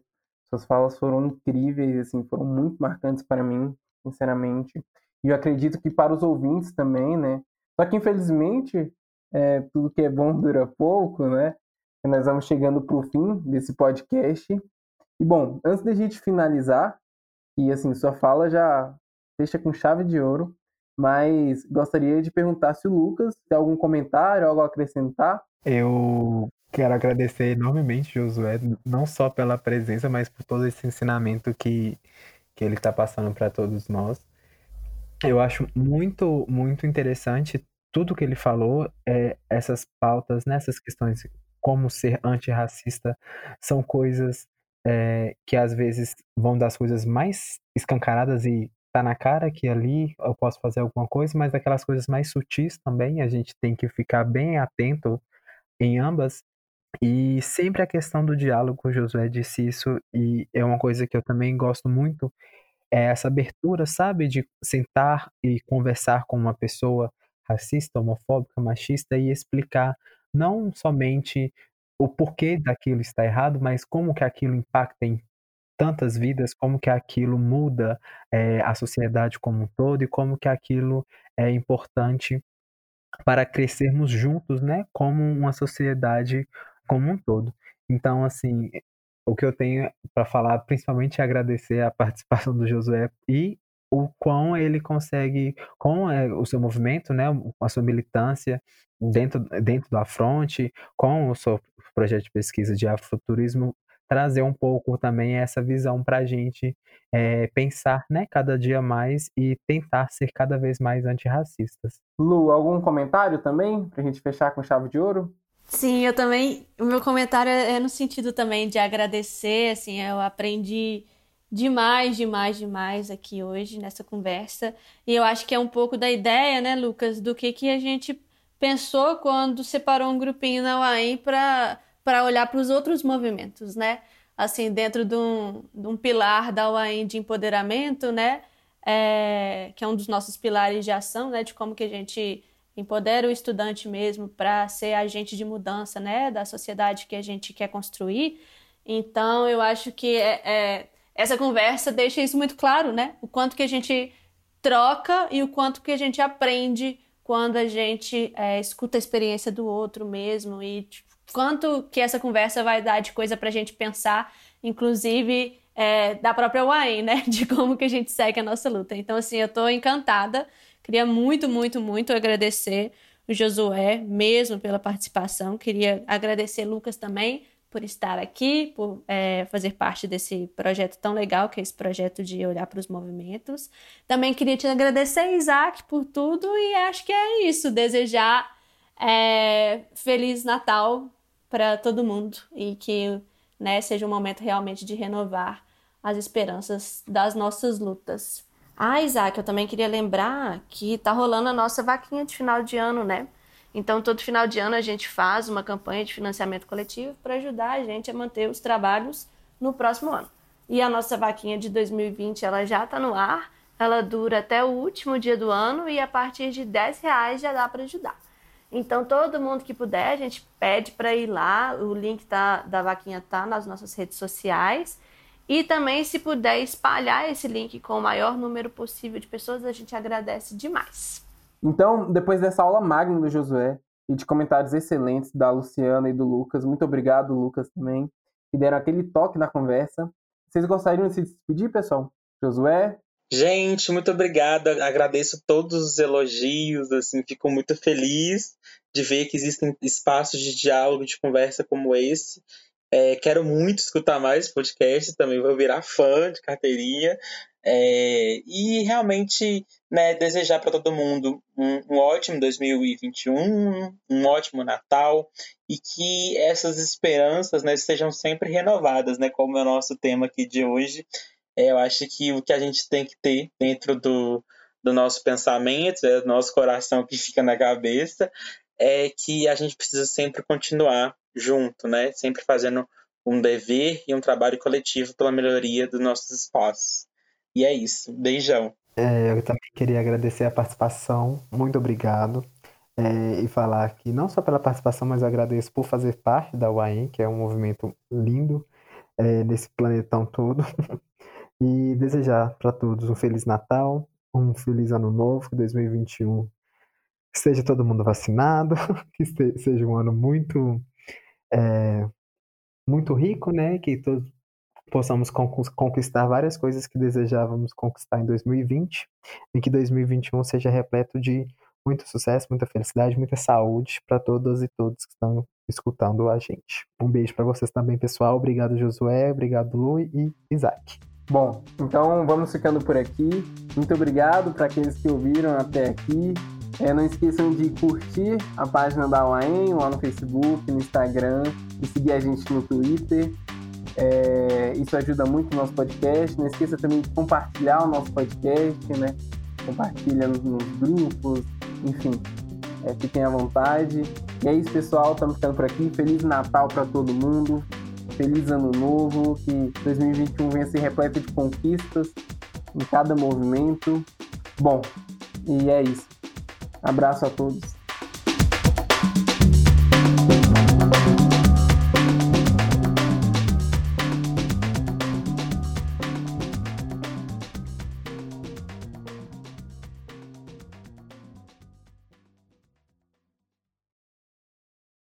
J: Suas falas foram incríveis, assim, foram muito marcantes para mim, sinceramente. E eu acredito que para os ouvintes também, né? Só que infelizmente é, tudo que é bom dura pouco, né? nós vamos chegando para o fim desse podcast. E bom, antes da gente finalizar, e assim, sua fala já fecha com chave de ouro, mas gostaria de perguntar se o Lucas tem algum comentário, algo a acrescentar.
K: Eu quero agradecer enormemente, Josué, não só pela presença, mas por todo esse ensinamento que, que ele está passando para todos nós. Eu acho muito, muito interessante tudo que ele falou, é, essas pautas, nessas né, questões como ser antirracista são coisas é, que às vezes vão das coisas mais escancaradas e tá na cara que ali eu posso fazer alguma coisa, mas aquelas coisas mais sutis também a gente tem que ficar bem atento em ambas. E sempre a questão do diálogo, Josué disse isso, e é uma coisa que eu também gosto muito, é essa abertura, sabe, de sentar e conversar com uma pessoa racista, homofóbica, machista e explicar não somente o porquê daquilo está errado, mas como que aquilo impacta em tantas vidas, como que aquilo muda é, a sociedade como um todo e como que aquilo é importante para crescermos juntos, né, como uma sociedade como um todo. Então, assim, o que eu tenho para falar, principalmente, é agradecer a participação do Josué e o quão ele consegue, com é, o seu movimento, né, a sua militância dentro, dentro do Afronte, com o seu projeto de pesquisa de afrofuturismo, trazer um pouco também essa visão para a gente é, pensar né, cada dia mais e tentar ser cada vez mais antirracistas.
J: Lu, algum comentário também para a gente fechar com chave de ouro?
I: Sim, eu também. O meu comentário é no sentido também de agradecer. Assim, eu aprendi demais, demais, demais aqui hoje nessa conversa. E eu acho que é um pouco da ideia, né, Lucas, do que, que a gente pensou quando separou um grupinho na UAM para para olhar para os outros movimentos, né? Assim, dentro de um, de um pilar da UAM de empoderamento, né? É, que é um dos nossos pilares de ação, né? De como que a gente empodera o estudante mesmo para ser agente de mudança, né? Da sociedade que a gente quer construir. Então, eu acho que é, é, essa conversa deixa isso muito claro, né? O quanto que a gente troca e o quanto que a gente aprende quando a gente é, escuta a experiência do outro mesmo e tipo, quanto que essa conversa vai dar de coisa para a gente pensar, inclusive é, da própria UAM, né? De como que a gente segue a nossa luta. Então, assim, eu estou encantada. Queria muito, muito, muito agradecer o Josué mesmo pela participação. Queria agradecer Lucas também por estar aqui, por é, fazer parte desse projeto tão legal, que é esse projeto de olhar para os movimentos. Também queria te agradecer, Isaac, por tudo e acho que é isso. Desejar é, Feliz Natal para todo mundo e que né, seja um momento realmente de renovar as esperanças das nossas lutas. Ah, Isaac, eu também queria lembrar que tá rolando a nossa vaquinha de final de ano, né? Então, todo final de ano a gente faz uma campanha de financiamento coletivo para ajudar a gente a manter os trabalhos no próximo ano. E a nossa vaquinha de 2020 ela já está no ar, ela dura até o último dia do ano e a partir de 10 reais já dá para ajudar. Então, todo mundo que puder, a gente pede para ir lá. O link tá, da vaquinha tá nas nossas redes sociais. E também, se puder espalhar esse link com o maior número possível de pessoas, a gente agradece demais.
J: Então, depois dessa aula magna do Josué e de comentários excelentes da Luciana e do Lucas, muito obrigado, Lucas, também, que deram aquele toque na conversa. Vocês gostariam de se despedir, pessoal? Josué,
L: Gente, muito obrigada. Agradeço todos os elogios, assim, fico muito feliz de ver que existem espaços de diálogo, de conversa como esse. É, quero muito escutar mais podcast, também vou virar fã de carteirinha. É, e realmente né, desejar para todo mundo um, um, ótimo 2021, um ótimo Natal e que essas esperanças né, sejam sempre renovadas, né, como é o nosso tema aqui de hoje. É, eu acho que o que a gente tem que ter dentro do, do nosso pensamento, é, do nosso coração que fica na cabeça, é que a gente precisa sempre continuar junto, né? Sempre fazendo um dever e um trabalho coletivo pela melhoria dos nossos espaços. E é isso. Beijão.
K: É, eu também queria agradecer a participação. Muito obrigado. É, e falar que não só pela participação, mas agradeço por fazer parte da UAM, que é um movimento lindo é, nesse planetão todo. e desejar para todos um Feliz Natal, um Feliz Ano Novo, que 2021 esteja todo mundo vacinado, que seja um ano muito, é, muito rico, né? Que todos possamos conquistar várias coisas que desejávamos conquistar em 2020 e que 2021 seja repleto de muito sucesso, muita felicidade, muita saúde para todas e todos que estão escutando a gente. Um beijo para vocês também, pessoal. Obrigado, Josué. Obrigado, Lu e Isaac.
J: Bom, então vamos ficando por aqui. Muito obrigado para aqueles que ouviram até aqui. É, não esqueçam de curtir a página da UAM lá no Facebook, no Instagram e seguir a gente no Twitter. É, isso ajuda muito o nosso podcast. Não esqueça também de compartilhar o nosso podcast, né? Compartilha nos, nos grupos, enfim. É, fiquem à vontade. E é isso, pessoal. Estamos ficando por aqui. Feliz Natal para todo mundo feliz ano novo, que 2021 venha ser repleto de conquistas em cada movimento. Bom, e é isso. Abraço a todos.